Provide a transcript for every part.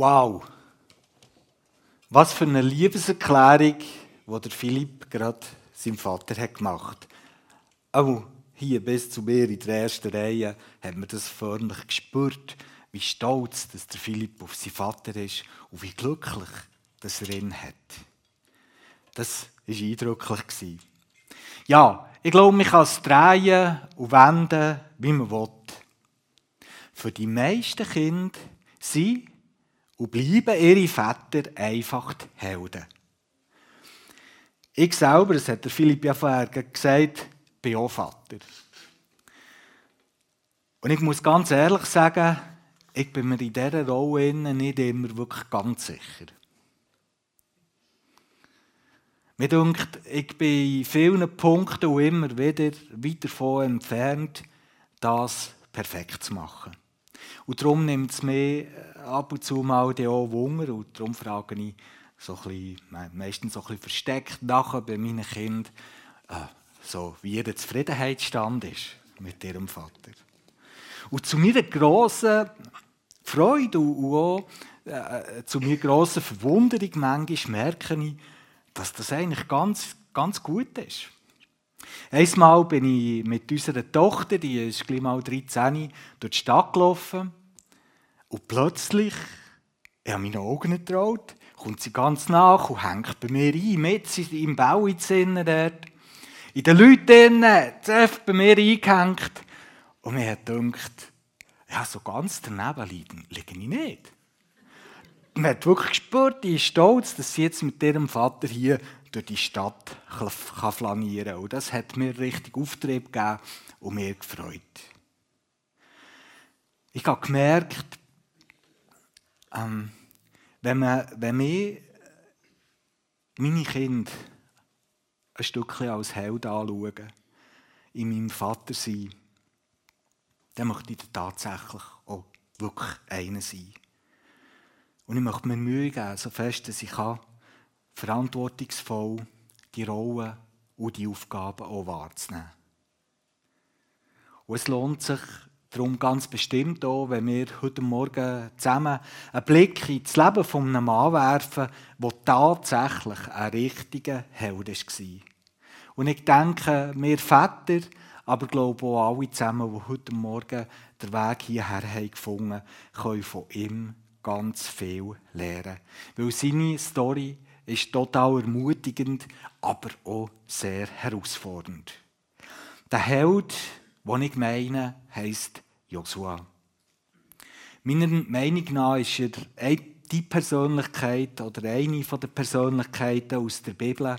Wow! Was für eine Liebeserklärung, die der Philipp gerade seinem Vater hat gemacht hat. Auch hier bis zu mir in der ersten Reihe hat man das förmlich gespürt, wie stolz dass der Philipp auf seinen Vater ist und wie glücklich dass er ihn hat. Das war eindrücklich. Ja, ich glaube, man kann es drehen und wenden, wie man will. Für die meisten Kinder sind und bleiben ihre Väter einfach Helden. Ich selber, das hat Philipp ja vorher gesagt, bin auch Vater. Und ich muss ganz ehrlich sagen, ich bin mir in dieser Rolle nicht immer wirklich ganz sicher. Mir denkt, ich bin in vielen Punkten und immer wieder weit davon entfernt, das perfekt zu machen. Und darum nimmt es mir ab und zu mal auch Wunder und darum frage ich so bisschen, meistens so ein versteckt nachher bei meinen Kindern, äh, so wie ihr Zufriedenheitsstand ist mit ihrem Vater. Und zu meiner grossen Freude und auch äh, zu meiner grossen Verwunderung manchmal merke ich, dass das eigentlich ganz, ganz gut ist. Einmal bin ich mit unserer Tochter, die ist gleich mal 13, durch die Stadt gelaufen und plötzlich, ich habe meine Augen nicht getraut, kommt sie ganz nach und hängt bei mir ein, mit im Bau in dort. In den Leuten zuerst bei mir eingehängt. Und mir hat gedacht, ja, so ganz daneben liegen, liege ich nicht. Man hat wirklich gespürt, die ist stolz, dass sie jetzt mit ihrem Vater hier durch die Stadt kann flanieren kann. Und das hat mir richtig Auftrieb gegeben und mir gefreut. Ich habe gemerkt, ähm, wenn, man, wenn wir meine Kinder ein Stückchen als Held anschauen, in meinem Vater sein, dann möchte ich tatsächlich auch wirklich einer sein. Und ich möchte mir Mühe geben, so fest dass ich kann, verantwortungsvoll die Rollen und die Aufgaben auch wahrzunehmen. Und es lohnt sich darum ganz bestimmt auch, wenn wir heute Morgen zusammen einen Blick ins Leben von einem Mann werfen, der tatsächlich ein richtiger Held war. Und ich denke, wir Väter, aber glaube auch alle zusammen, die heute Morgen den Weg hierher haben gefunden haben, können von ihm ganz viel lernen. Weil seine Story ist total ermutigend, aber auch sehr herausfordernd. Der Held, den ich meine, heisst Joshua. Meiner Meinung nach ist er die Persönlichkeit oder eine der Persönlichkeiten aus der Bibel,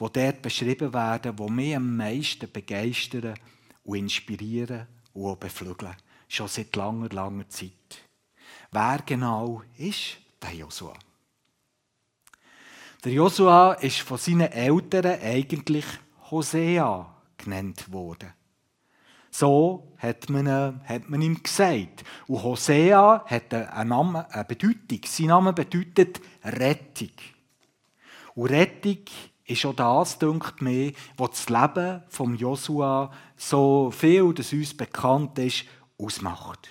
die dort beschrieben werden, die mich am meisten begeistern und inspirieren und auch beflügeln. Schon seit langer, langer Zeit. Wer genau ist der Josua? Der Josua ist von seinen Eltern eigentlich Hosea genannt worden. So hat man, hat man ihm gesagt. Und Hosea hat einen Namen, eine Bedeutung. Sein Name bedeutet Rettung. Und Rettung ist auch das, denkt mir, was das Leben von Josua so viel, das uns bekannt ist, ausmacht.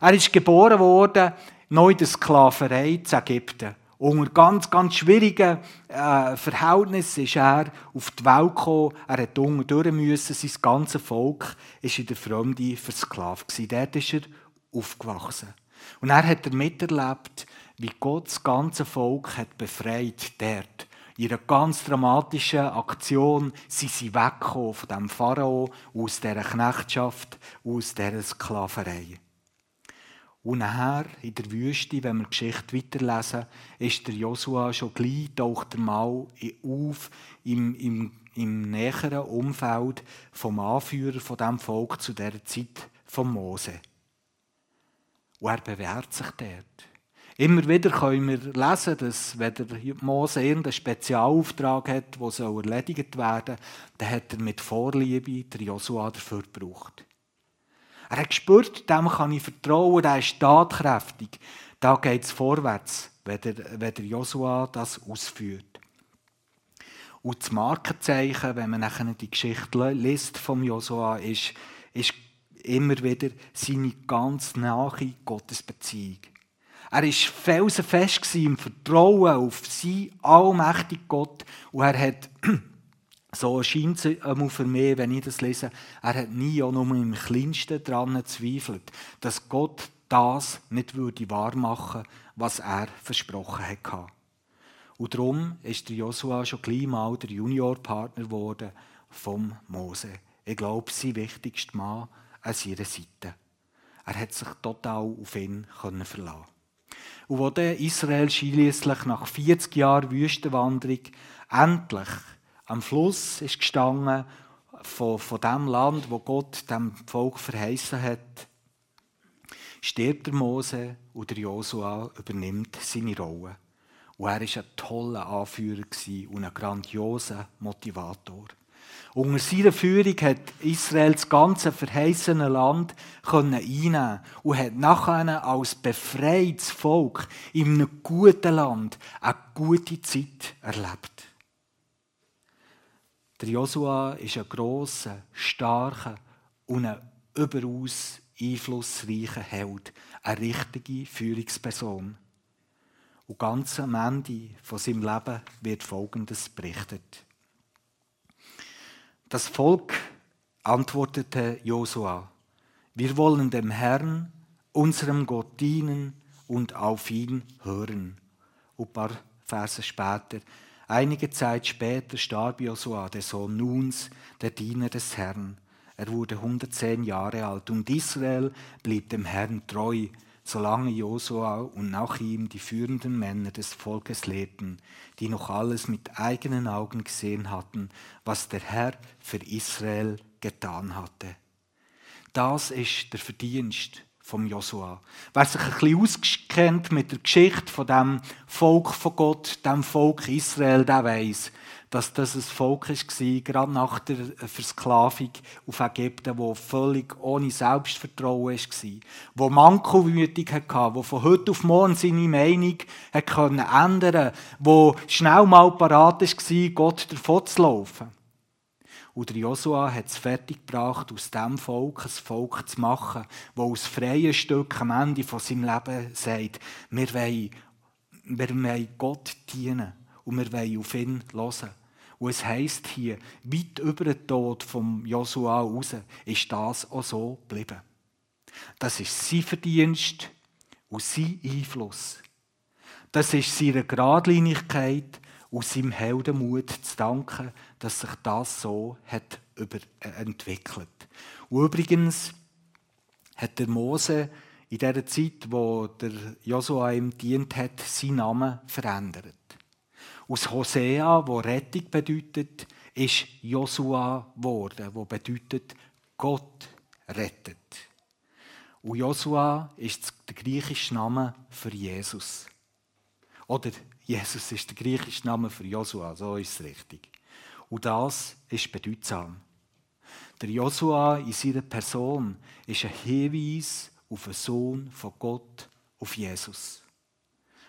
Er ist geboren worden, neu der Sklaverei zu Ägypten. Unter ganz, ganz schwierigen äh, Verhältnissen ist er auf die Welt gekommen. Er hat unten durch müssen. Sein ganzes Volk war in der Fremde versklavt. Dort ist er aufgewachsen. Und er hat miterlebt, wie Gott das ganze Volk hat befreit dort. In einer ganz dramatischen Aktion sind sie weggekommen von dem Pharao, aus dieser Knechtschaft, aus dieser Sklaverei. Und nachher, in der Wüste, wenn wir die Geschichte weiterlesen, ist der Josua schon gleich, taucht er mal auf im, im, im näheren Umfeld vom Anführer von diesem Volk zu dieser Zeit von Mose. Und er bewährt sich dort. Immer wieder können wir lesen, dass wenn der Mose irgendeinen Spezialauftrag hat, der erledigt werden soll, dann hat er mit Vorliebe der Josua dafür gebraucht. Er hat gespürt, dem kann ich vertrauen, der ist tatkräftig. Da geht es vorwärts, wenn der, Joshua das ausführt. Und das Markenzeichen, wenn man nachher die Geschichte liest vom Joshua, ist, ist immer wieder seine ganz nahe Gottesbeziehung. Er war felsenfest im Vertrauen auf seinen allmächtigen Gott. Und er hat, so scheint es für mich, wenn ich das lese, er hat nie auch nur im Kleinsten daran gezweifelt, dass Gott das nicht würde wahrmachen was er versprochen hatte. Und darum ist der Joshua schon gleich mal der Juniorpartner geworden vom Mose. Ich glaube, sein wichtigster Mann an seiner Seite. Er hat sich total auf ihn verlassen. Und wo dann Israel schließlich nach 40 Jahren Wüstenwanderung endlich am Fluss ist gestanden von, von dem Land, wo Gott dem Volk verheißen hat, stirbt der Mose und der Josua übernimmt seine Rolle. Und er war ein toller Anführer und ein grandioser Motivator. Unter seiner Führung hat Israel das ganze verheißene Land einnehmen und hat nachher als befreites Volk in einem guten Land eine gute Zeit erlebt. Der Josua ist ein grosser, starker und ein überaus einflussreicher Held, eine richtige Führungsperson. Und ganz am Ende von seinem Leben wird Folgendes berichtet. Das Volk antwortete Josua, wir wollen dem Herrn, unserem Gott dienen und auf ihn hören. Und ein paar Verse später, einige Zeit später starb Josua, der Sohn Nuns, der Diener des Herrn. Er wurde 110 Jahre alt und Israel blieb dem Herrn treu, solange Josua und nach ihm die führenden Männer des Volkes lebten, die noch alles mit eigenen Augen gesehen hatten, was der Herr für Israel getan hatte. Das ist der Verdienst vom Josua. Wer sich ein bisschen auskennt mit der Geschichte von dem Volk von Gott, dem Volk Israel, der weiß, dass das ein Volk war, gerade nach der Versklavung auf Ägypten, wo völlig ohne Selbstvertrauen war, wo mankelwütig hatte, wo von heute auf morgen seine Meinung ändern konnte, wo schnell mal parat war, Gott davon zu laufen. Und Josua hat es fertiggebracht, aus diesem Volk ein Volk zu machen, das aus freien Stück am Ende von seinem Leben sagt, wir wollen, wir wollen Gott dienen und wir wollen auf ihn hören. Und es heisst hier, weit über den Tod von Josua raus ist das auch so geblieben. Das ist sein Verdienst und sein Einfluss. Das ist seiner Gradlinigkeit und seinem Heldenmut zu danken, dass sich das so hat entwickelt. Und übrigens hat der Mose in der Zeit, wo der Josua ihm dient hat, seinen Namen verändert. Aus Hosea, wo Rettung bedeutet, ist Josua geworden, wo bedeutet Gott rettet. Und Josua ist der griechische Name für Jesus. Oder Jesus ist der griechische Name für Josua, so ist es richtig. Und das ist bedeutsam. Der Josua in seiner Person ist ein Hinweis auf den Sohn von Gott, auf Jesus.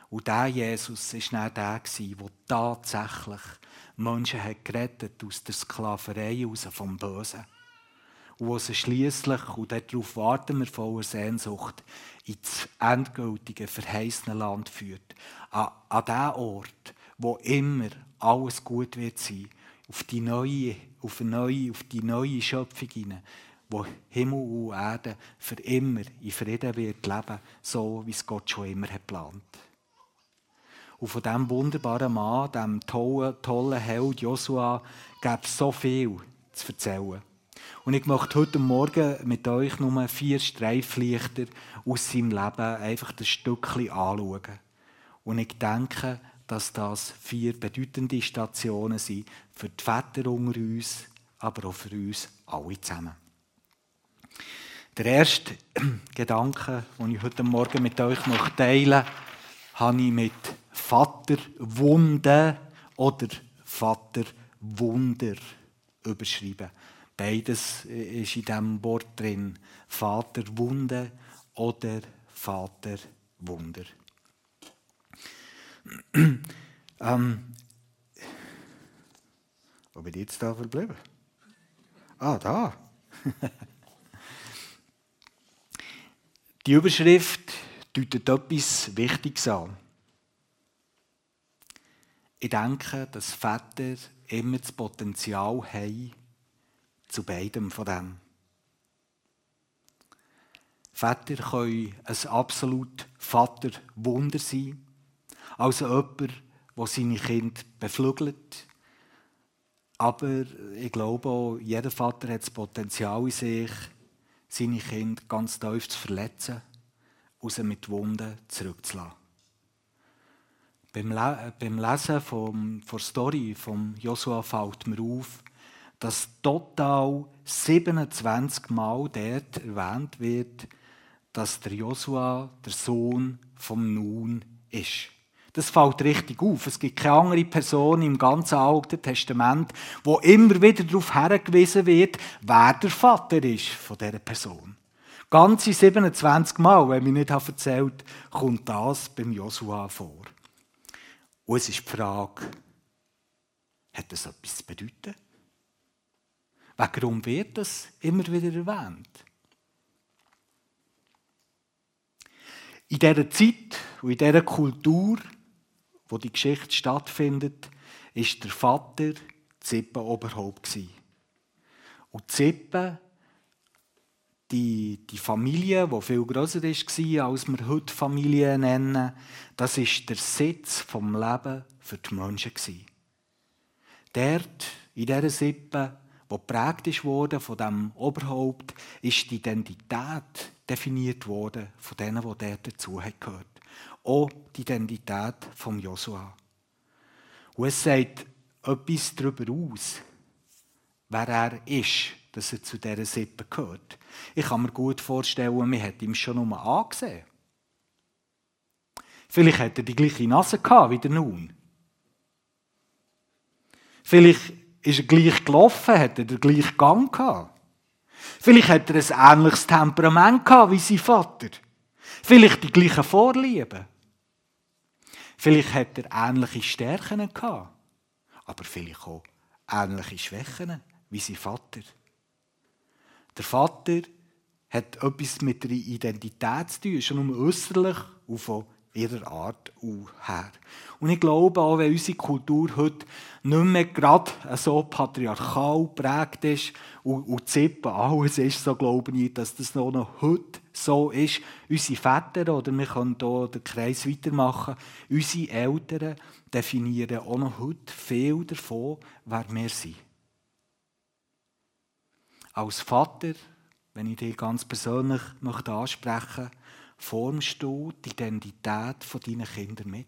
Und dieser Jesus war dann der, der tatsächlich Menschen hat gerettet aus der Sklaverei raus, vom Bösen. Und wo sie schliesslich, und darauf warten wir voller Sehnsucht, ins endgültige, verheißene Land führt. An, an den Ort, wo immer alles gut wird sein. Auf die neue, auf eine neue, auf die neue Schöpfung hinein, wo Himmel und Erde für immer in Frieden wird leben, so wie es Gott schon immer hat geplant. Und von diesem wunderbaren Mann, diesem tollen, tollen Held Joshua, gibt es so viel zu erzählen. Und ich möchte heute Morgen mit euch nur vier Streiflichter aus seinem Leben einfach ein Stückchen anschauen. Und ich denke, dass das vier bedeutende Stationen sind für die Väter unter uns, aber auch für uns alle zusammen. Der erste Gedanke, den ich heute Morgen mit euch teilen möchte, habe ich mit Vaterwunde oder Vaterwunder überschrieben. Beides ist in diesem Wort drin. Vaterwunde oder Vaterwunder. ähm, wo bin ich jetzt da verblieben? Ah, da. Die Überschrift deutet etwas Wichtiges an. Ich denke, dass Väter immer das Potenzial haben, zu beidem von dem. Väter können ein absolut Vaterwunder sein. Also jemand, der seine Kinder beflügelt. Aber ich glaube auch, jeder Vater hat das Potenzial in sich, seine Kinder ganz tief zu verletzen und sie mit Wunden zurückzulassen. Beim, Le beim Lesen vom, der Story von Joshua fällt mir auf, dass total 27 Mal dort erwähnt wird, dass der Joshua der Sohn vom Nun ist. Das fällt richtig auf. Es gibt keine andere Person im ganzen Alten Testament, wo immer wieder darauf hergewiesen wird, wer der Vater ist von dieser Person. Ganze 27 Mal, wenn mir nicht erzählt kommt das beim Joshua vor. Und es ist die Frage, hat das etwas zu bedeuten? Warum wird das immer wieder erwähnt? In dieser Zeit und in dieser Kultur wo die Geschichte stattfindet, ist der Vater Zippenoberhaupt Und Zippen, die, die Familie, die viel grösser war, als wir heute Familie nennen, das ist der Sitz vom Leben für die Menschen. Dort, in dieser Sippe, die geprägt wurde von dem Oberhaupt, ist die Identität definiert worden von denen, die dort dazugehört auch die Identität von Josua. Und es sagt etwas darüber aus, wer er ist, dass er zu dieser Sippe gehört. Ich kann mir gut vorstellen, man hat ihm schon einmal angesehen. Vielleicht hat er die gleiche Nase gehabt wie der Nun. Vielleicht ist er gleich gelaufen, hat er den gleichen Gang gehabt. Vielleicht hat er ein ähnliches Temperament gehabt wie sein Vater. Vielleicht die gleichen Vorlieben. Vielleicht hat er ähnliche Stärken gehabt, aber vielleicht auch ähnliche Schwächen wie sein Vater. Der Vater hat etwas mit der Identität zu tun, schon um äußerlich und von ihrer Art her. Und ich glaube auch, wenn unsere Kultur heute nicht mehr gerade so patriarchal geprägt ist und, und Zippen alles ist, so glaube ich, dass das noch heute so ist. Unsere Väter, oder wir können hier den Kreis weitermachen, unsere Eltern definieren auch noch heute viel davon, wer wir sind. Als Vater, wenn ich dich ganz persönlich ansprechen möchte, formst du die Identität deiner Kinder mit.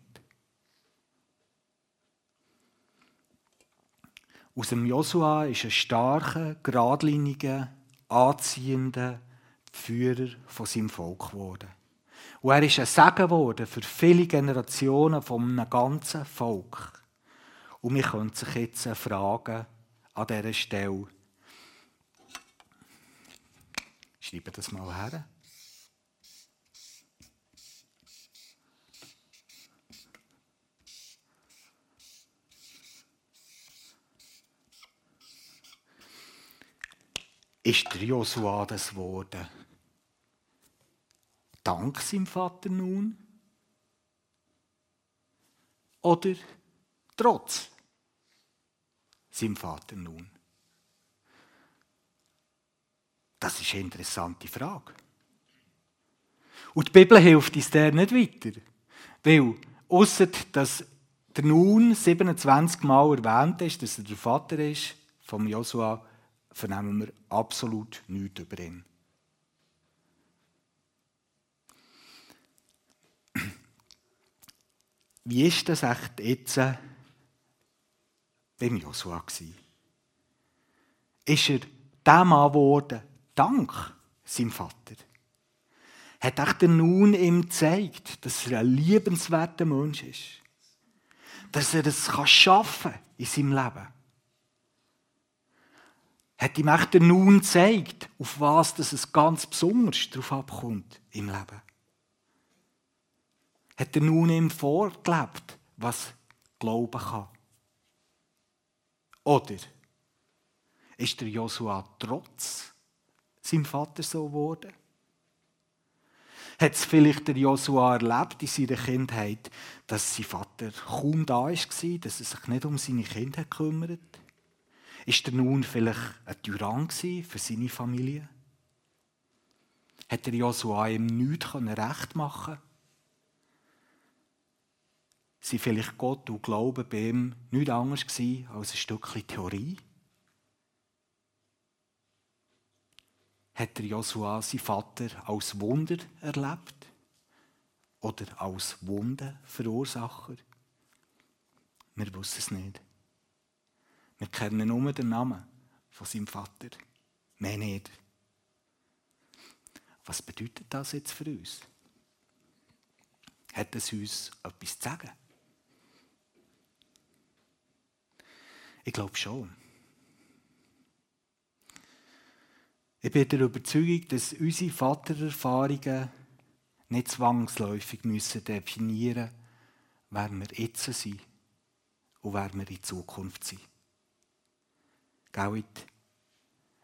Aus dem Josua ist ein starker, geradliniger, anziehender Führer von seinem Volk geworden. Und er ist ein Segen geworden für viele Generationen von einem ganzen Volk. Und wir können sich jetzt fragen an dieser Stelle, schreibe das mal her. Ist der Josua das geworden. Dank seinem Vater nun? Oder trotz seinem Vater nun? Das ist eine interessante Frage. Und die Bibel hilft uns der nicht weiter. Weil, außer dass der Nun 27 Mal erwähnt ist, dass er der Vater ist, vom Josua, vernehmen wir absolut nichts über ihn. Wie ist das echt jetzt beim Joshua gewesen? Ist er der Mann geworden, dank seinem Vater? Hat echt der Nun ihm gezeigt, dass er ein liebenswerter Mensch ist? Dass er es schaffen kann in seinem Leben? Hat ihm echt Nun gezeigt, auf was das es ganz besonders darauf abkommt im Leben. Hat er nun ihm vorgelebt, was Glauben kann. Oder ist der Josua trotz seinem Vater so geworden? Hat es vielleicht der Joshua erlebt in seiner Kindheit, dass sein Vater kaum da war, dass er sich nicht um seine Kinder kümmert? Ist er nun vielleicht ein Tyrann für seine Familie? Hat der Joshua ihm nichts recht machen Sie vielleicht Gott und Glauben bei ihm nichts anderes als ein Stückchen Theorie? Hat der Joshua seinen Vater als Wunder erlebt? Oder als Wundenverursacher? Wir wissen es nicht. Wir kennen nur den Namen von seinem Vater. Mehr nicht. Was bedeutet das jetzt für uns? Hat es uns etwas zu sagen? Ich glaube schon. Ich bin der Überzeugung, dass unsere Vatererfahrungen nicht zwangsläufig müssen definieren müssen, wer wir jetzt sind und wer wir in Zukunft sind. Gauit,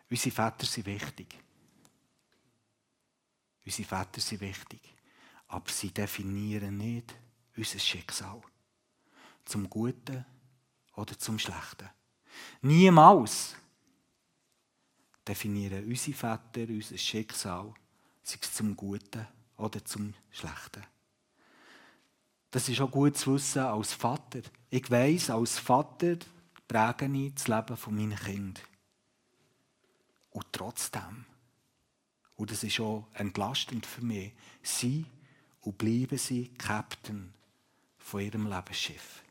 unsere Väter sind wichtig. Unsere Väter sind wichtig. Aber sie definieren nicht unser Schicksal. Zum Guten oder zum Schlechten. Niemals definieren unsere Väter unser Schicksal, sei es zum Guten oder zum Schlechten. Das ist auch gut zu wissen als Vater. Ich weiß, als Vater präge ich das Leben meiner Kinder. Und trotzdem, und das ist auch entlastend für mich, sie und bleiben sie Captain von ihrem Lebensschiff.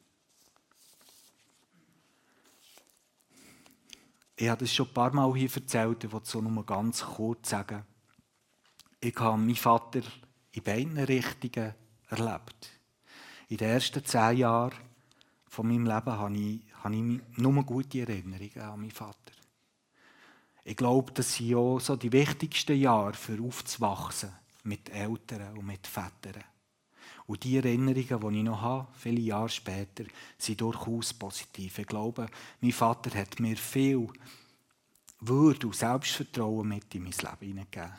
Ich habe das schon ein paar Mal hier erzählt, ich will es nur ganz kurz sagen. Ich habe meinen Vater in beiden Richtungen erlebt. In den ersten zehn Jahren von meinem Leben habe ich, habe ich nur gute Erinnerungen an meinen Vater. Ich glaube, das sind auch so die wichtigsten Jahre für aufzuwachsen mit Eltern und mit Vätern. Und die Erinnerungen, die ich noch habe, viele Jahre später, sind durchaus positiv. Ich glaube, mein Vater hat mir viel Würde und Selbstvertrauen mit in mein Leben hineingegeben.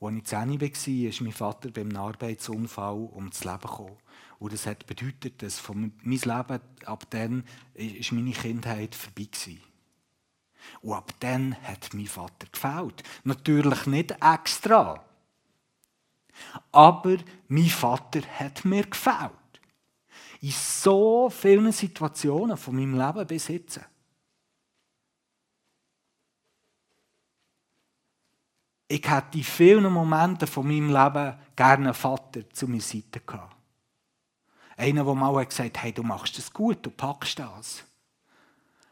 Als ich 10 war, ist mein Vater beim Arbeitsunfall ums Leben gekommen. Und das hat bedeutet, dass von mein Leben ab dann ist meine Kindheit vorbei war. Und ab dann hat mein Vater gefällt. Natürlich nicht extra. Aber mein Vater hat mir gefällt. In so vielen Situationen von meinem Leben bis jetzt. Ich hätte in vielen Momenten von meinem Leben gerne einen Vater zu meiner Seite gehabt. Einer, der mal gesagt hat, hey, du machst das gut, du packst das.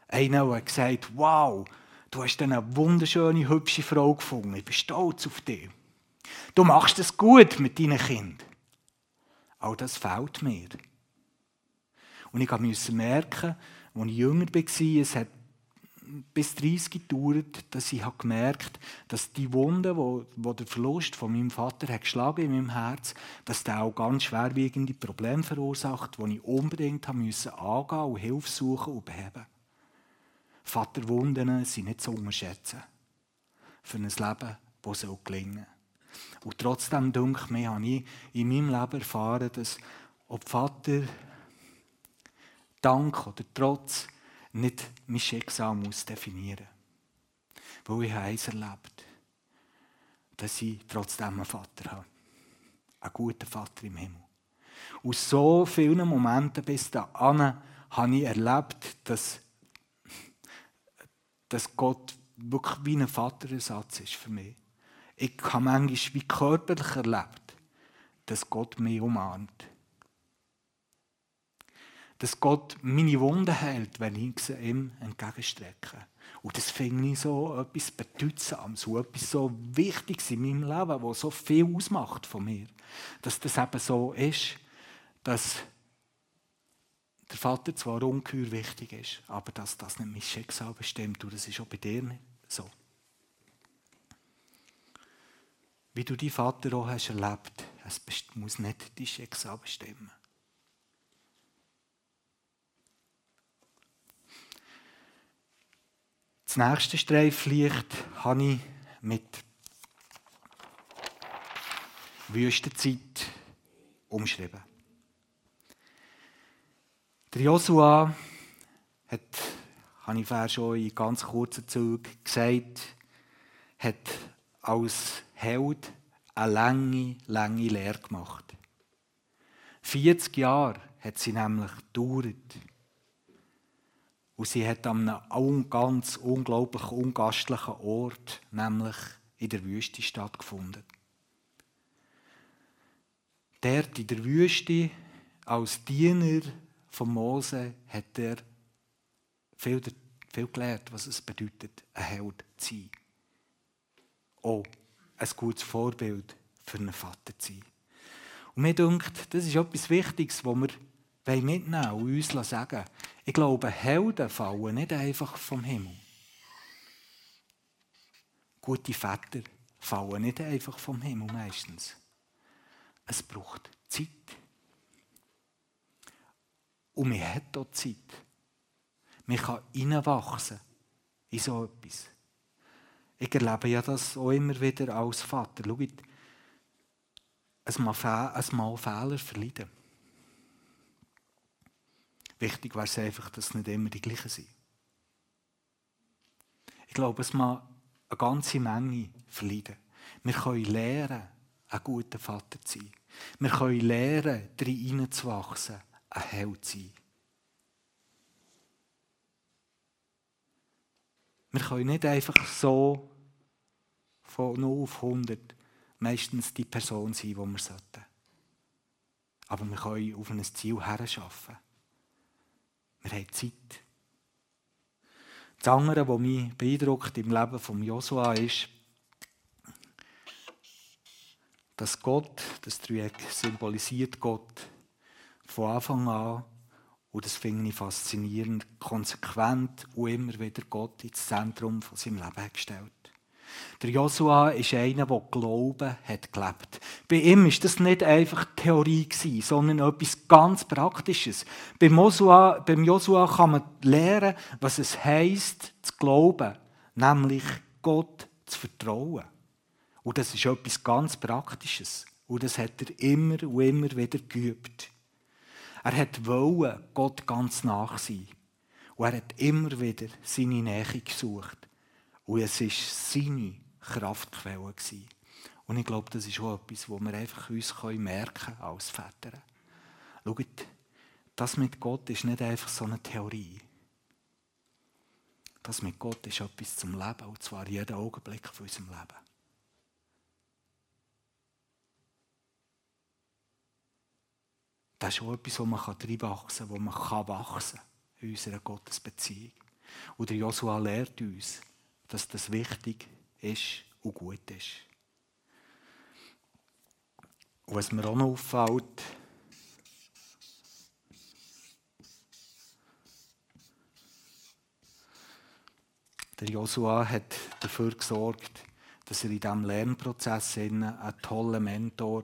Einer, der gesagt hat, wow, du hast eine wunderschöne, hübsche Frau gefunden, ich bin stolz auf dich. Du machst es gut mit deinen Kindern. All das fehlt mir. Und ich musste merken, als ich jünger war, es hat bis 30 gedauert, dass ich gemerkt habe, dass die Wunde, wo der Verlust von meinem Vater hat geschlagen in meinem Herz, dass der auch ganz schwerwiegende Probleme verursacht, die ich unbedingt haben müssen angehen und Hilfe suchen und beheben. Vaterwunden sind nicht zu unterschätzen für ein Leben, das gelingen soll. Und trotzdem, denke ich habe ich in meinem Leben erfahren, dass ob Vater Dank oder Trotz nicht mein Schicksal muss definieren muss. Weil ich eins erlebt dass ich trotzdem einen Vater habe. Einen guten Vater im Himmel. Aus so vielen Momenten bis dahin habe ich erlebt, dass, dass Gott wirklich wie ein Vaterersatz ist für mich. Ich habe manchmal wie körperlich erlebt, dass Gott mich umarmt dass Gott meine Wunden hält, wenn ich sie ihm entgegenstrecke. Und das finde ich so etwas Bedeutsames, so etwas so Wichtiges in meinem Leben, was so viel ausmacht von mir. Dass das eben so ist, dass der Vater zwar ungeheuer wichtig ist, aber dass das nicht mein Schicksal bestimmt. Und das ist auch bei dir nicht so. Wie du deinen Vater auch hast erlebt, es muss nicht dein Schicksal bestimmen. Das nächste Streiflicht habe ich mit Wüstenzeit umschrieben. Der Joshua hat, habe ich vorher schon in ganz kurzen Zügen gesagt, hat als Held eine lange, lange Lehre gemacht. 40 Jahre hat sie nämlich gedauert. Und sie hat an einem ganz unglaublich ungastlichen Ort, nämlich in der Wüste, stattgefunden. Dort in der Wüste, als Diener von Mose, hat er viel, viel gelernt, was es bedeutet, ein Held zu sein. Auch ein gutes Vorbild für einen Vater zu sein. Und mir denkt, das ist etwas Wichtiges, was wir mitnehmen und uns sagen Ich glaube, Helden fallen nicht einfach vom Himmel. Gute Väter fallen nicht einfach vom Himmel meistens. Es braucht Zeit. Und man hat auch Zeit. Man kann hineinwachsen in so etwas. Ich erlebe ja das auch immer wieder als Vater. Schaut, es mal Fehler verleiden. Wichtig wäre es einfach, dass es nicht immer die gleichen sind. Ich glaube, es mal eine ganze Menge verleiden. Wir können lernen, ein guter Vater zu sein. Wir können lernen, darin hineinzuwachsen, ein Held zu sein. Wir können nicht einfach so von 0 auf 100 meistens die Person sein, die wir sollten. Aber wir können auf ein Ziel herschaffen. Wir haben Zeit. Das andere, was mich beeindruckt im Leben von Josua ist, dass Gott, das Dreieck symbolisiert Gott von Anfang an, und das finde ich faszinierend, konsequent und immer wieder Gott ins Zentrum von seinem Leben gestellt. Der Joshua ist einer, der Glauben hat gelebt. Bei ihm ist das nicht einfach Theorie gewesen, sondern etwas ganz Praktisches. Beim Joshua, beim Joshua kann man lernen, was es heisst, zu glauben, nämlich Gott zu vertrauen. Und das ist etwas ganz Praktisches. Und das hat er immer und immer wieder geübt. Er hat wollen Gott ganz nach sein. Und er hat immer wieder seine Nähe gesucht. Und es war seine Kraftquelle. Und ich glaube, das ist auch etwas, wo wir einfach uns merken als Väter. Schaut, das mit Gott ist nicht einfach so eine Theorie. Das mit Gott ist etwas zum Leben, und zwar jeden Augenblick von unserem Leben. Das ist auch etwas, wo man reinwachsen kann, wo man wachsen kann in unserer Gottesbeziehung. Und Joshua lehrt uns, dass das wichtig ist und gut ist. Und was mir auch noch auffällt, der Joshua hat dafür gesorgt, dass er in diesem Lernprozess einen tollen Mentor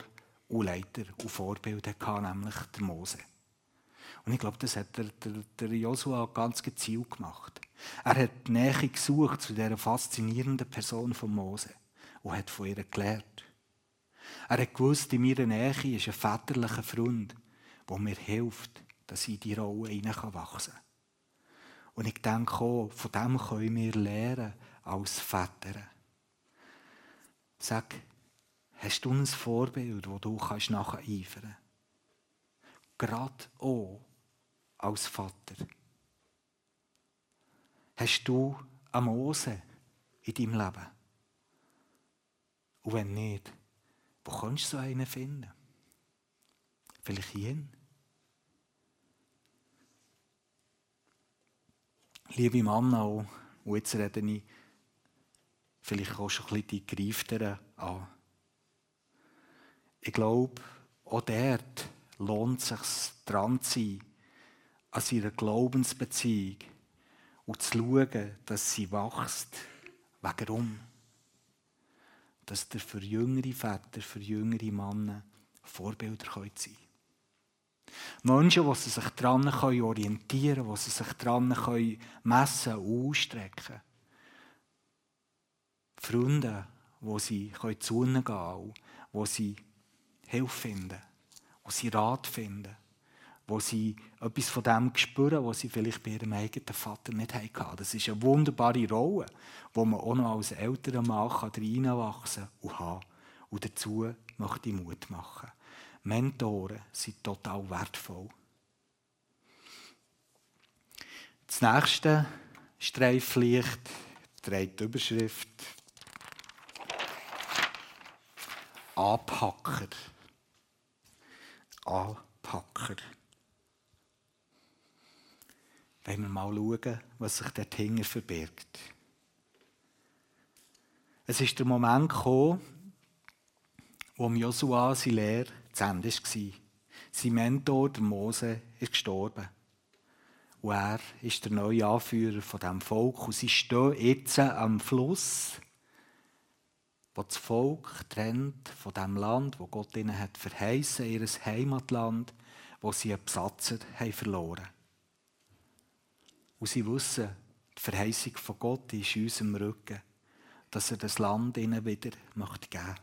und Leiter und Vorbild hatte, nämlich der Mose. Und ich glaube, das hat der, Joshua ganz gezielt gemacht. Er hat die Nähe gesucht zu dieser faszinierenden Person von Mose und hat von ihr gelernt. Er hat gewusst, in meiner Nähe ist ein väterlicher Freund, der mir hilft, dass ich in die Rolle hineinwachsen kann. Und ich denke auch, von dem können wir lernen als Väter. Sag, hast du ein Vorbild, das du nacheifern kannst? Gerade auch als Vater. Hast du eine Mose in deinem Leben? Und wenn nicht, wo kannst du so einen finden? Vielleicht hier? Liebe Männer auch, und jetzt rede ich vielleicht auch schon ein bisschen die Gereifteren an. Ich glaube, auch dort lohnt es sich, dran zu sein, an ihrer Glaubensbeziehung und zu schauen, dass sie wächst. Warum? Dass ihr für jüngere Väter, für jüngere Männer Vorbilder sein können. Menschen, die sich daran orientieren können, die sich daran messen und ausstrecken. Freunde, wo sie zu ihnen gehen können, wo sie Hilfe finden, wo sie Rat finden, wo sie etwas von dem spüren, was sie vielleicht bei ihrem eigenen Vater nicht hatten. Das ist eine wunderbare Rolle, wo man auch noch als älterer Mann reinwachsen kann und haben. Und dazu möchte ich Mut machen. Mentoren sind total wertvoll. Das nächste Streiflicht trägt die Überschrift Anpacker. Anpacker. Wenn wir mal schauen, was sich dort hinten verbirgt. Es ist der Moment gekommen, wo Joshua seine Lehre zu Ende war. Sein Mentor, der Mose, ist gestorben. Und er ist der neue Anführer von diesem Volk. Und sie stehen jetzt am Fluss, wo das Volk trennt von dem Land, wo Gott ihnen hat verheißen, ihr Heimatland, wo sie einen Besatzer haben verloren. Und sie wissen, die Verheißung von Gott ist in unserem Rücken, dass er das Land ihnen wieder geben möchte.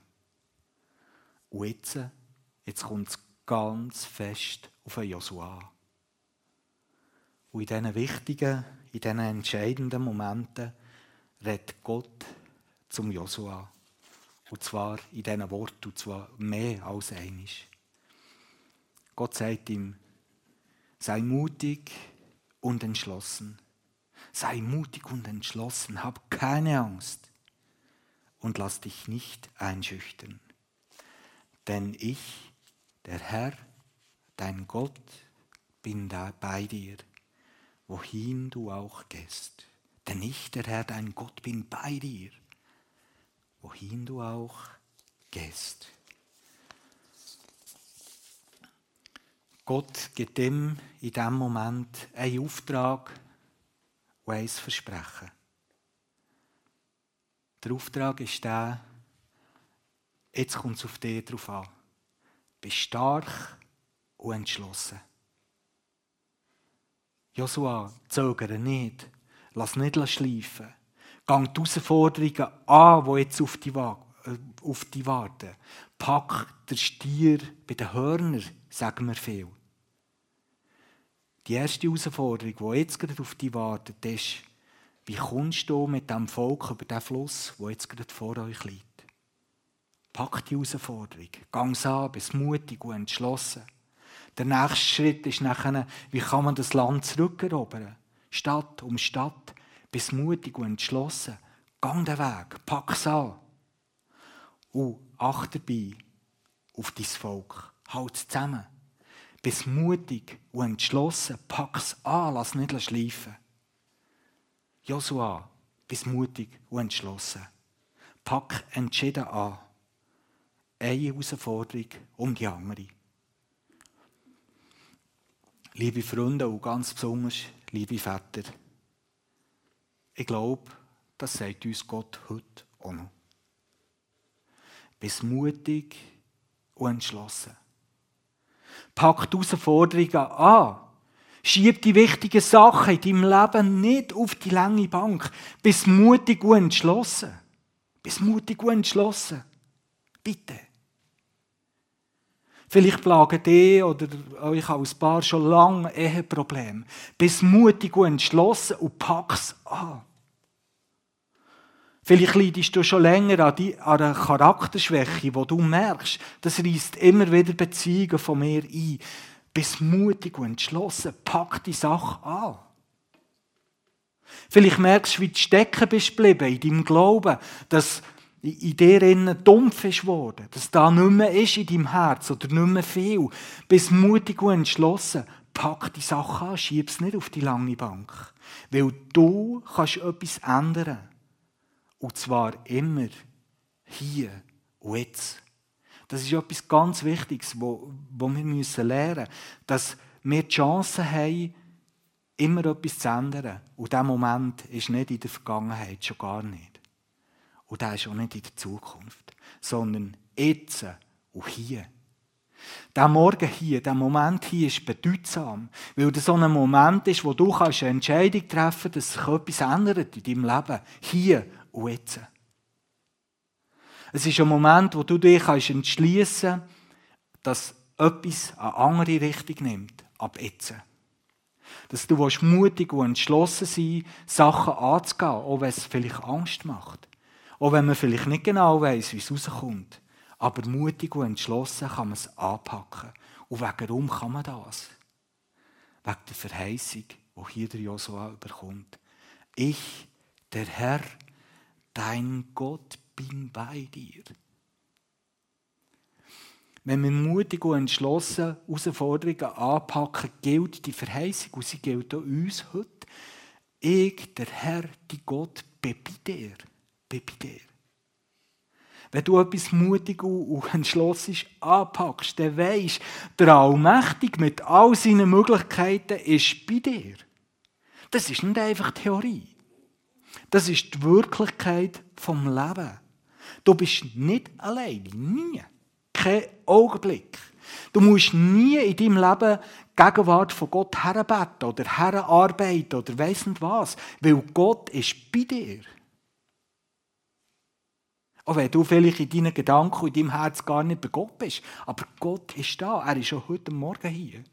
Und jetzt, jetzt kommt es ganz fest auf Joshua. Und in diesen wichtigen, in diesen entscheidenden Momenten redet Gott zum Joshua. Und zwar in diesen Worten, und zwar mehr als einisch. Gott sagt ihm, sei mutig und entschlossen. Sei mutig und entschlossen, hab keine Angst und lass dich nicht einschüchtern. Denn ich, der Herr, dein Gott, bin da bei dir wohin du auch gehst. Denn ich, der Herr, dein Gott, bin bei dir, wohin du auch gehst. Gott gibt ihm in diesem Moment einen Auftrag und ein Versprechen. Der Auftrag ist der, jetzt kommt es auf dich drauf an. Bist stark und entschlossen. Joshua, zögere nicht. Lass nicht schleifen. Gang die Herausforderungen an, die jetzt auf dich, äh, auf dich warten. Pack den Stier bei den Hörnern, sagen wir viel. Die erste Herausforderung, die jetzt gerade auf dich wartet, ist, wie kommst du mit dem Volk über den Fluss, der jetzt gerade vor euch liegt? Pack die Herausforderung. Gang an, bist mutig und entschlossen. Der nächste Schritt ist nachher, wie kann man das Land zurückerobern? Stadt um Stadt, bis mutig und entschlossen. Gang den Weg, pack es an. Und achte dabei auf dein Volk. Halt zusammen. Bis mutig und entschlossen, pack es an, lass nicht schleifen. Joshua, bis mutig und entschlossen. Pack entschieden an. Eine Herausforderung um die andere. Liebe Freunde und ganz besonders liebe Väter, ich glaube, das sagt uns Gott heute auch noch. Bist mutig und entschlossen. Pack die Herausforderungen an. Schieb die wichtigen Sachen in deinem Leben nicht auf die lange Bank. Bist mutig und entschlossen. Bist mutig und entschlossen. Bitte. Vielleicht plagen die oder euch als Paar schon lange Eheprobleme. Bist mutig und entschlossen und pack's an. Vielleicht leidest du schon länger an, die, einer Charakterschwäche, wo du merkst, das reißt immer wieder Beziehungen von mir ein. Bist mutig und entschlossen, pack die Sache an. Vielleicht merkst du, wie du stecken bist geblieben in deinem Glauben, dass in dir innen dumpf ist worden, dass da nicht mehr ist in deinem Herz oder nicht mehr viel. Bist mutig und entschlossen. Pack die Sache an, schieb es nicht auf die lange Bank. Weil du kannst etwas ändern. Und zwar immer hier und jetzt. Das ist etwas ganz Wichtiges, wo, wo wir lernen müssen. Dass wir die Chance haben, immer etwas zu ändern. Und dieser Moment ist nicht in der Vergangenheit, schon gar nicht. Und der ist auch nicht in der Zukunft, sondern jetzt und hier. Der Morgen hier, der Moment hier ist bedeutsam, weil das so ein Moment ist, wo du kannst eine Entscheidung treffen kannst, dass sich etwas ändert in deinem Leben. Hier und jetzt. Es ist ein Moment, wo du dich entschließen kannst, dass etwas eine andere Richtung nimmt, ab jetzt. Dass du mutig und entschlossen sein Sachen anzugehen, auch wenn es vielleicht Angst macht. Auch wenn man vielleicht nicht genau weiß, wie es rauskommt. Aber mutig und entschlossen kann man es anpacken. Und warum kann man das? Wegen der Verheißung, die hier der Josua überkommt. Ich, der Herr, dein Gott, bin bei dir. Wenn wir mutig und entschlossen Herausforderungen anpacken, gilt die Verheißung und sie gilt auch uns heute. Ich, der Herr, die Gott, bin bei dir. Bin bei dir. Wenn du etwas mutig und entschlossen anpackst, dann weisst der Allmächtige mit all seinen Möglichkeiten ist bei dir. Das ist nicht einfach Theorie. Das ist die Wirklichkeit vom Leben. Du bist nicht allein, nie keinen Augenblick. Du musst nie in deinem Leben die Gegenwart von Gott herbeten oder herarbeiten oder weiss nicht was, weil Gott ist bei dir. Auch wenn du vielleicht in deinen Gedanken und in deinem Herz gar nicht bei Gott bist. Aber Gott ist da. Er ist schon heute Morgen hier.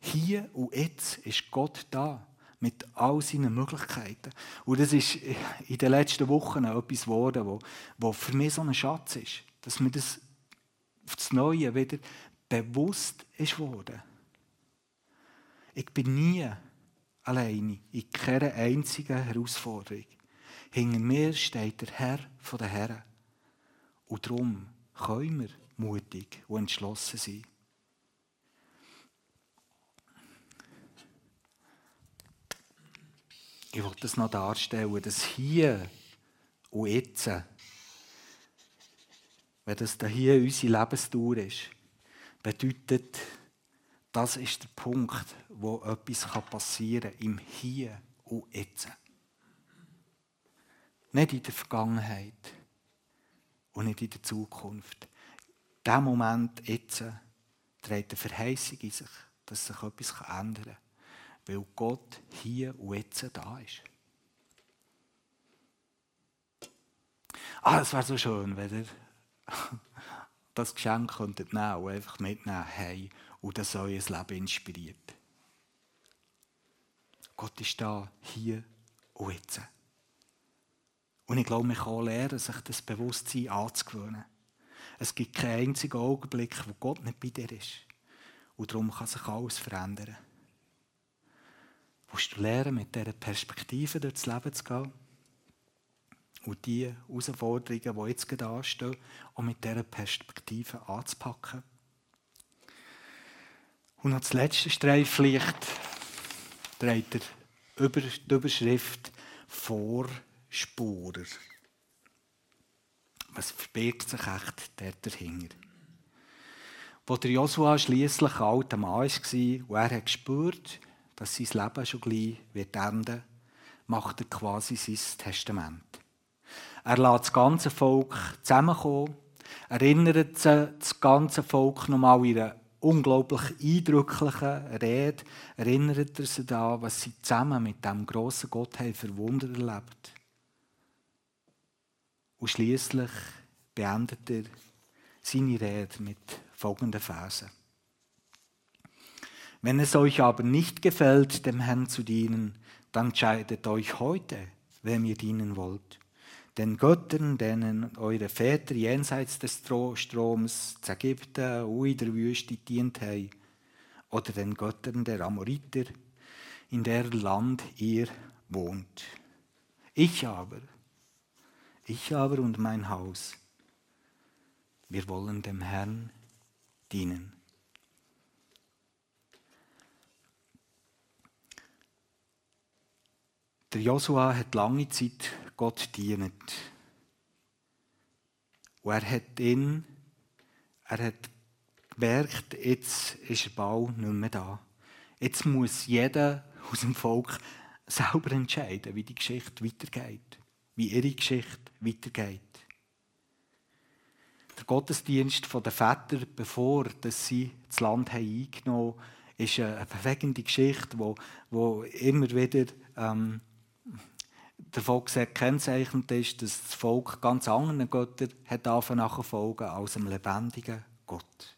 Hier und jetzt ist Gott da mit all seinen Möglichkeiten. Und das ist in den letzten Wochen etwas geworden, wo, wo für mich so ein Schatz ist, dass mir das aufs Neue wieder bewusst ist worden. Ich bin nie alleine in keiner einzigen Herausforderung. Hinter mir steht der Herr von den Herren. Und darum können wir mutig und entschlossen sein. Ich wollte das noch darstellen, dass hier und jetzt, wenn das hier unsere Lebensdauer ist, bedeutet, das ist der Punkt, wo etwas passieren kann, im Hier und Jetzt. Nicht in der Vergangenheit und nicht in der Zukunft. Der Moment jetzt trägt eine Verheißung in sich, dass sich etwas ändern kann weil Gott hier und jetzt da ist. Ah, es wäre so schön, wenn ihr das Geschenk könntet nehmen und einfach mitnehmen hey, und das euer Leben inspiriert. Gott ist da, hier und jetzt. Und ich glaube, man kann lernen, sich das Bewusstsein anzugewöhnen. Es gibt keinen einzigen Augenblick, wo Gott nicht bei dir ist. Und darum kann sich alles verändern musst du lernen, mit dieser Perspektive durchs Leben zu gehen und die Herausforderungen, die jetzt gerade anstehen, auch mit dieser Perspektive anzupacken. Und als letzte Streiflicht dreht er über die Überschrift Vorspurer. Was verbirgt sich echt dort dahinter? Wo der Joshua schliesslich ein alter Mann war und er hat gespürt, dass sein Leben schon gleich wird enden, macht er quasi sein Testament. Er lässt das ganze Volk zusammenkommen, erinnert das ganze Volk nochmal in einer unglaublich eindrücklichen Rede, erinnert er sie daran, was sie zusammen mit dem grossen Gott haben für Wunder erlebt. Und schließlich beendet er seine Rede mit folgenden Versen. Wenn es euch aber nicht gefällt, dem Herrn zu dienen, dann entscheidet euch heute, wem ihr dienen wollt. Den Göttern, denen eure Väter jenseits des Stroms zu Ägypten und in der Wüste dient haben, oder den Göttern der Amoriter, in der Land ihr wohnt. Ich aber, ich aber und mein Haus, wir wollen dem Herrn dienen. Der Josua hat lange Zeit Gott dient. Und er hat ihn, er hat gemerkt, jetzt ist der Bau nicht mehr da. Jetzt muss jeder aus dem Volk selber entscheiden, wie die Geschichte weitergeht, wie ihre Geschichte weitergeht. Der Gottesdienst der Väter, bevor sie das Land eingenommen haben, ist eine bewegende Geschichte, wo immer wieder ähm, davon kennzeichnet ist, dass das Volk ganz anderen Göttern hat nachfolgen als einem lebendigen Gott.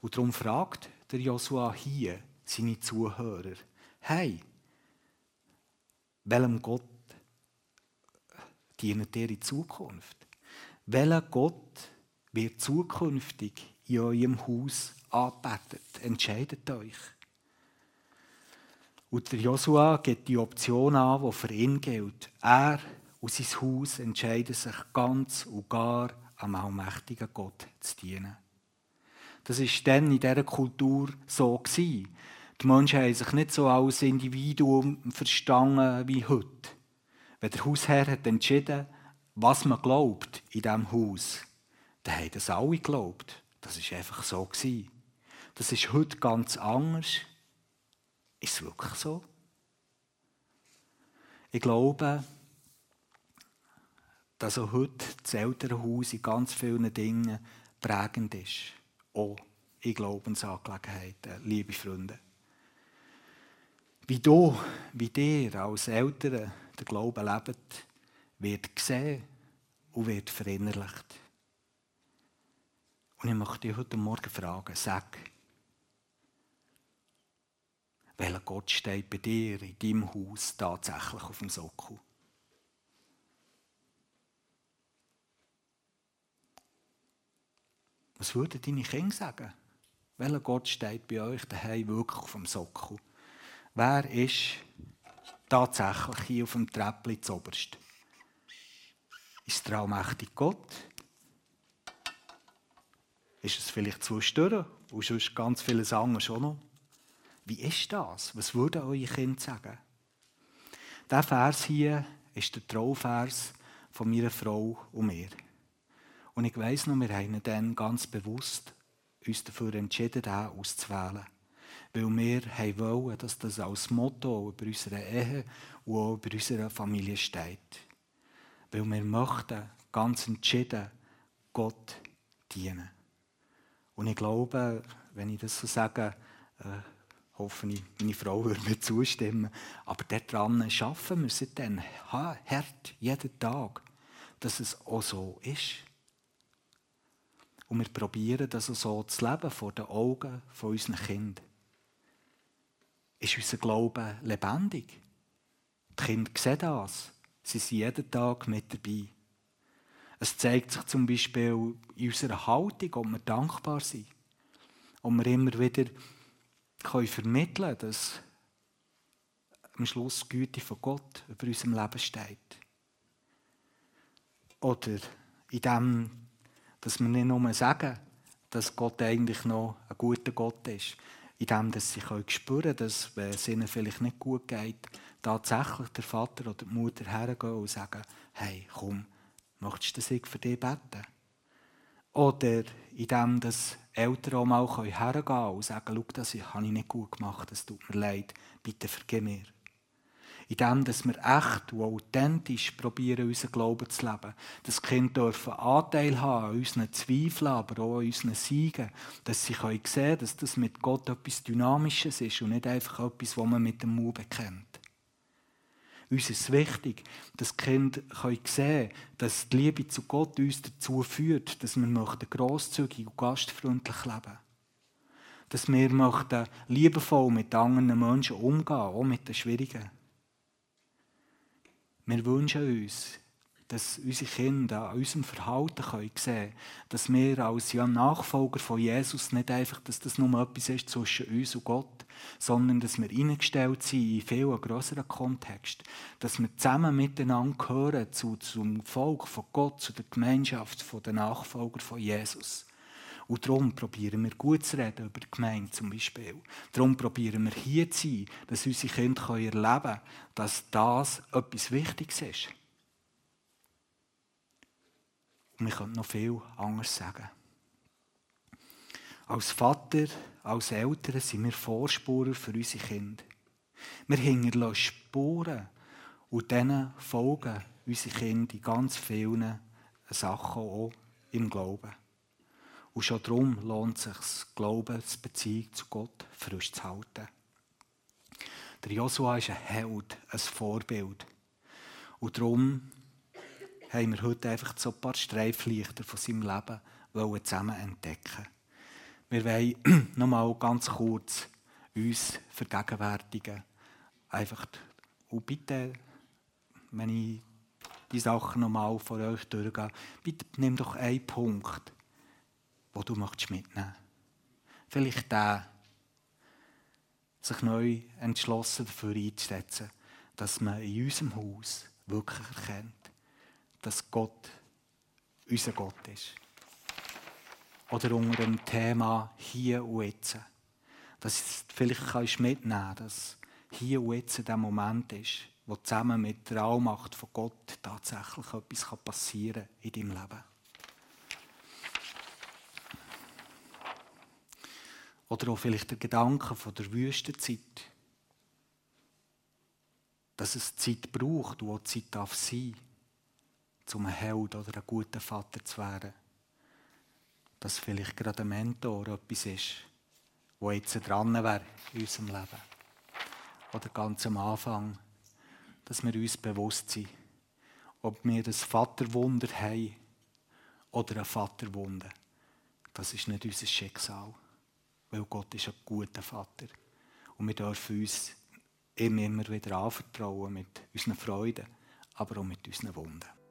Und darum fragt der Josua hier seine Zuhörer, hey, welchem Gott dient ihr in Zukunft? Welcher Gott wird zukünftig in eurem Haus anbetet? Entscheidet euch. Und der Josua gibt die Option an, die für ihn gilt. Er und sein Haus entscheiden sich ganz und gar am allmächtigen Gott zu dienen. Das war dann in dieser Kultur so. Gewesen. Die Menschen haben sich nicht so als Individuum verstanden wie heute. Wenn der Hausherr hat entschieden was man glaubt in diesem Haus, dann haben das alle geglaubt. Das war einfach so. Gewesen. Das ist heute ganz anders. Ist es wirklich so? Ich glaube, dass auch heute das Elternhaus in ganz vielen Dingen prägend ist. Auch in Glaubensangelegenheiten, liebe Freunde. Wie du, wie dir als Eltern den Glauben lebt, wird gesehen und wird verinnerlicht. Und ich möchte dich heute Morgen fragen, sag, welcher Gott steht bei dir in deinem Haus tatsächlich auf dem Sockel? Was würden deine Kinder sagen? Welcher Gott steht bei euch daheim wirklich auf dem Sockel? Wer ist tatsächlich hier auf dem Treppli zuoberst? Ist der allmächtige Gott? Ist es vielleicht zwischendurch und sonst ganz viele anderes schon noch? Wie ist das? Was würden eure Kinder sagen? Dieser Vers hier ist der Trauvers von meiner Frau und mir. Und ich weiss noch, wir haben dann ganz bewusst uns dafür entschieden, den auszuwählen. Weil wir wollen, dass das als Motto über unsere Ehe und auch über unsere Familie steht. Weil wir möchten ganz entschieden Gott dienen. Und ich glaube, wenn ich das so sage, äh, hoffe ich, meine Frau würde mir zustimmen. Aber daran schaffen wir dann hart, jeden Tag, dass es auch so ist. Und wir probieren das auch so zu leben vor den Augen von unseren Kindern. Ist unser Glaube lebendig? Die Kinder sehen das. Sie sind jeden Tag mit dabei. Es zeigt sich zum Beispiel in unserer Haltung, ob wir dankbar sind. Ob wir immer wieder können vermitteln können, dass am Schluss die Güte von Gott über unserem Leben steht. Oder in dem, dass wir nicht nur sagen, dass Gott eigentlich noch ein guter Gott ist, in dem, dass sie spüren können, dass, wenn es ihnen vielleicht nicht gut geht, tatsächlich der Vater oder die Mutter hergehen und sagen, hey, komm, möchtest du, dass ich für dich beten? Oder in dem, dass Eltern auch mal hergehen können und sagen, schau, das habe ich nicht gut gemacht, es tut mir leid, bitte vergib mir in dem, dass wir echt und authentisch probieren, unseren Glauben zu leben. Das Kind dürfen Anteil haben an unseren Zweifeln, aber auch an unseren Siegen, dass sie sehen können, dass das mit Gott etwas Dynamisches ist und nicht einfach etwas, was man mit dem Mund bekennt. Uns ist wichtig, dass die Kinder sehen können, dass die Liebe zu Gott uns dazu führt, dass wir grosszügig und gastfreundlich leben möchten. Dass wir liebevoll mit anderen Menschen umgehen, auch mit den Schwierigen. Wir wünschen uns, dass unsere Kinder an unserem Verhalten sehen können, dass wir als Nachfolger von Jesus nicht einfach, dass das nur etwas ist zwischen uns und Gott, sondern dass wir eingestellt sind in viel größeren Kontext, dass wir zusammen miteinander gehören zu, zum Volk von Gott, zu der Gemeinschaft der Nachfolger von Jesus. Und darum probieren wir gut zu reden über die Gemeinde zum Beispiel. Darum probieren wir hier zu sein, dass unsere Kinder erleben können, dass das etwas Wichtiges ist. Und wir können noch viel anderes sagen. Als Vater, als Eltern sind wir Vorspurer für unsere Kinder. Wir hinterlassen Spuren und denen folgen unsere Kinder in ganz vielen Sachen auch im Glauben. Und schon darum lohnt es sich, Glaubensbeziehung zu Gott frisch zu halten. Der Josua ist ein Held, ein Vorbild. Und darum haben wir heute einfach so ein paar Streiflichter von seinem Leben wollen zusammen entdecken. Wir wollen nochmal ganz kurz uns vergegenwärtigen. Einfach, und bitte, wenn ich die Sachen nochmal vor euch durchgehe, bitte nimm doch einen Punkt, wo du möchtest mitnehmen Vielleicht der, sich neu entschlossen dafür einzusetzen, dass man in unserem Haus wirklich erkennt, dass Gott unser Gott ist. Oder unter dem Thema hier und jetzt. Dass du vielleicht kannst mitnehmen dass hier und jetzt der Moment ist, wo zusammen mit der Allmacht von Gott tatsächlich etwas passieren kann in deinem Leben. Oder auch vielleicht der Gedanke von der Wüstenzeit. Dass es Zeit braucht, wo Zeit darf sein um ein Held oder ein guter Vater zu werden. Dass vielleicht gerade ein Mentor etwas ist, wo jetzt dran wäre in unserem Leben. Oder ganz am Anfang, dass wir uns bewusst sind, ob wir das Vaterwunder haben oder ein Vaterwunder. Das ist nicht unser Schicksal weil Gott ist ein guter Vater. Und wir dürfen uns ihm immer wieder anvertrauen mit unseren Freuden, aber auch mit unseren Wunden.